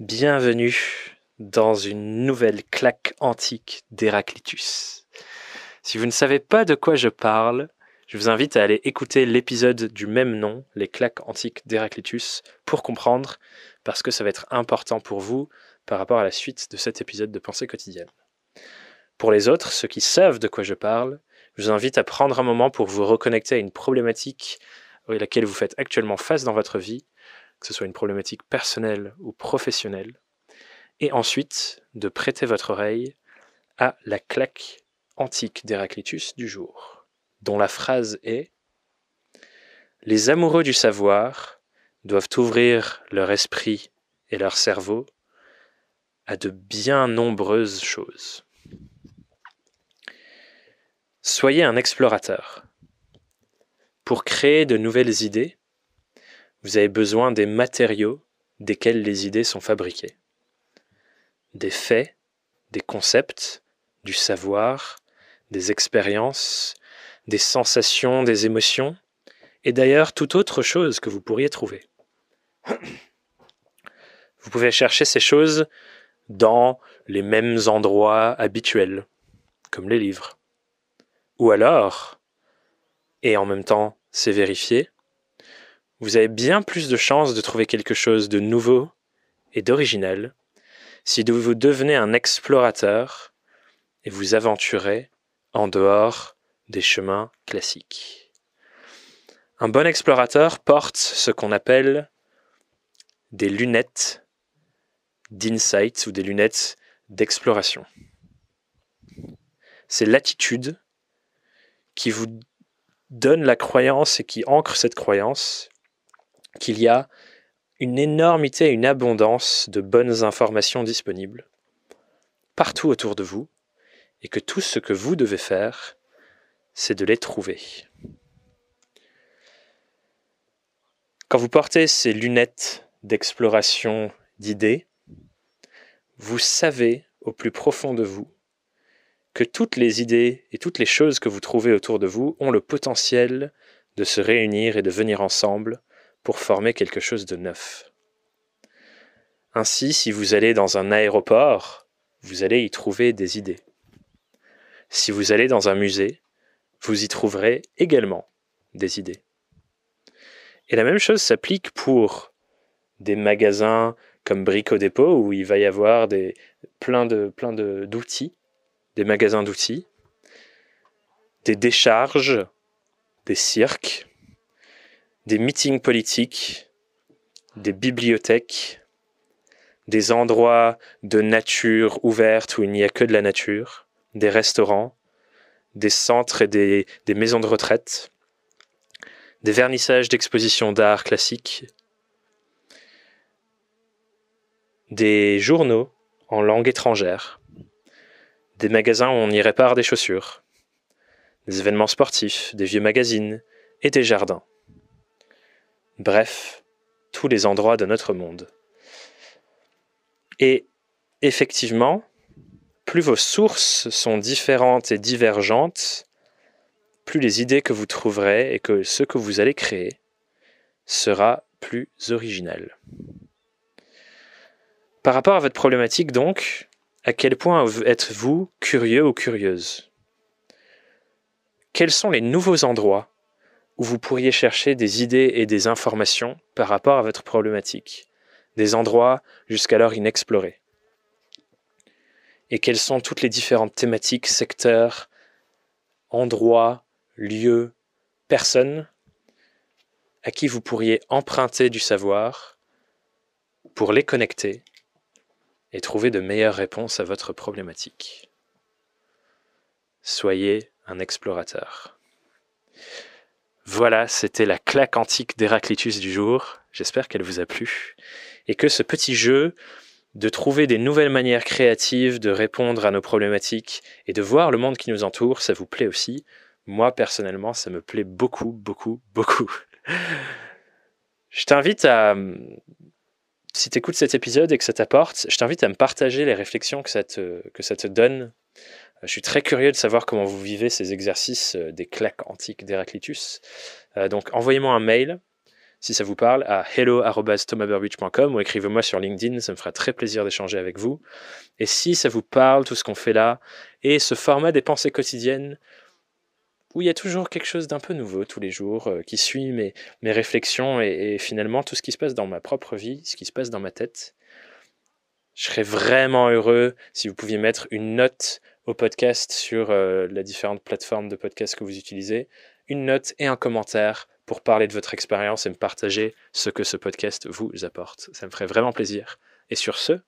Bienvenue dans une nouvelle claque antique d'Héraclitus. Si vous ne savez pas de quoi je parle, je vous invite à aller écouter l'épisode du même nom, les claques antiques d'Héraclitus, pour comprendre, parce que ça va être important pour vous par rapport à la suite de cet épisode de Pensée quotidienne. Pour les autres, ceux qui savent de quoi je parle, je vous invite à prendre un moment pour vous reconnecter à une problématique à laquelle vous faites actuellement face dans votre vie, que ce soit une problématique personnelle ou professionnelle, et ensuite de prêter votre oreille à la claque antique d'Héraclitus du jour, dont la phrase est Les amoureux du savoir doivent ouvrir leur esprit et leur cerveau à de bien nombreuses choses. Soyez un explorateur. Pour créer de nouvelles idées, vous avez besoin des matériaux desquels les idées sont fabriquées. Des faits, des concepts, du savoir, des expériences, des sensations, des émotions, et d'ailleurs toute autre chose que vous pourriez trouver. Vous pouvez chercher ces choses dans les mêmes endroits habituels, comme les livres. Ou alors, et en même temps c'est vérifié, vous avez bien plus de chances de trouver quelque chose de nouveau et d'original si vous devenez un explorateur et vous aventurez en dehors des chemins classiques. Un bon explorateur porte ce qu'on appelle des lunettes d'insight ou des lunettes d'exploration. C'est l'attitude qui vous donne la croyance et qui ancre cette croyance qu'il y a une énormité, une abondance de bonnes informations disponibles partout autour de vous et que tout ce que vous devez faire, c'est de les trouver. Quand vous portez ces lunettes d'exploration d'idées, vous savez au plus profond de vous que toutes les idées et toutes les choses que vous trouvez autour de vous ont le potentiel de se réunir et de venir ensemble pour former quelque chose de neuf. Ainsi, si vous allez dans un aéroport, vous allez y trouver des idées. Si vous allez dans un musée, vous y trouverez également des idées. Et la même chose s'applique pour des magasins comme Brico Dépôt où il va y avoir des, plein d'outils, des magasins d'outils, des décharges, des cirques, des meetings politiques, des bibliothèques, des endroits de nature ouverte où il n'y a que de la nature, des restaurants, des centres et des, des maisons de retraite, des vernissages d'expositions d'art classique, des journaux en langue étrangère, des magasins où on y répare des chaussures, des événements sportifs, des vieux magazines et des jardins bref, tous les endroits de notre monde. Et effectivement, plus vos sources sont différentes et divergentes, plus les idées que vous trouverez et que ce que vous allez créer sera plus original. Par rapport à votre problématique donc, à quel point êtes-vous curieux ou curieuse? Quels sont les nouveaux endroits où vous pourriez chercher des idées et des informations par rapport à votre problématique, des endroits jusqu'alors inexplorés. Et quelles sont toutes les différentes thématiques, secteurs, endroits, lieux, personnes à qui vous pourriez emprunter du savoir pour les connecter et trouver de meilleures réponses à votre problématique. Soyez un explorateur. Voilà, c'était la claque antique d'Héraclitus du jour. J'espère qu'elle vous a plu. Et que ce petit jeu de trouver des nouvelles manières créatives de répondre à nos problématiques et de voir le monde qui nous entoure, ça vous plaît aussi. Moi, personnellement, ça me plaît beaucoup, beaucoup, beaucoup. Je t'invite à, si tu cet épisode et que ça t'apporte, je t'invite à me partager les réflexions que ça que ça te donne je suis très curieux de savoir comment vous vivez ces exercices euh, des claques antiques d'Héraclitus. Euh, donc envoyez-moi un mail si ça vous parle, à hello.thomasburbidge.com ou écrivez-moi sur LinkedIn, ça me fera très plaisir d'échanger avec vous. Et si ça vous parle, tout ce qu'on fait là, et ce format des pensées quotidiennes, où il y a toujours quelque chose d'un peu nouveau tous les jours, euh, qui suit mes, mes réflexions et, finalement tout ce qui se passe dans ma propre vie, ce qui se passe dans ma tête. Je serais vraiment heureux si vous pouviez mettre une note au podcast sur euh, les différentes plateformes de podcast que vous utilisez, une note et un commentaire pour parler de votre expérience et me partager ce que ce podcast vous apporte. Ça me ferait vraiment plaisir. Et sur ce,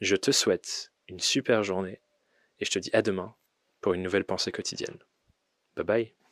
je te souhaite une super journée et je te dis à demain pour une nouvelle pensée quotidienne. Bye bye.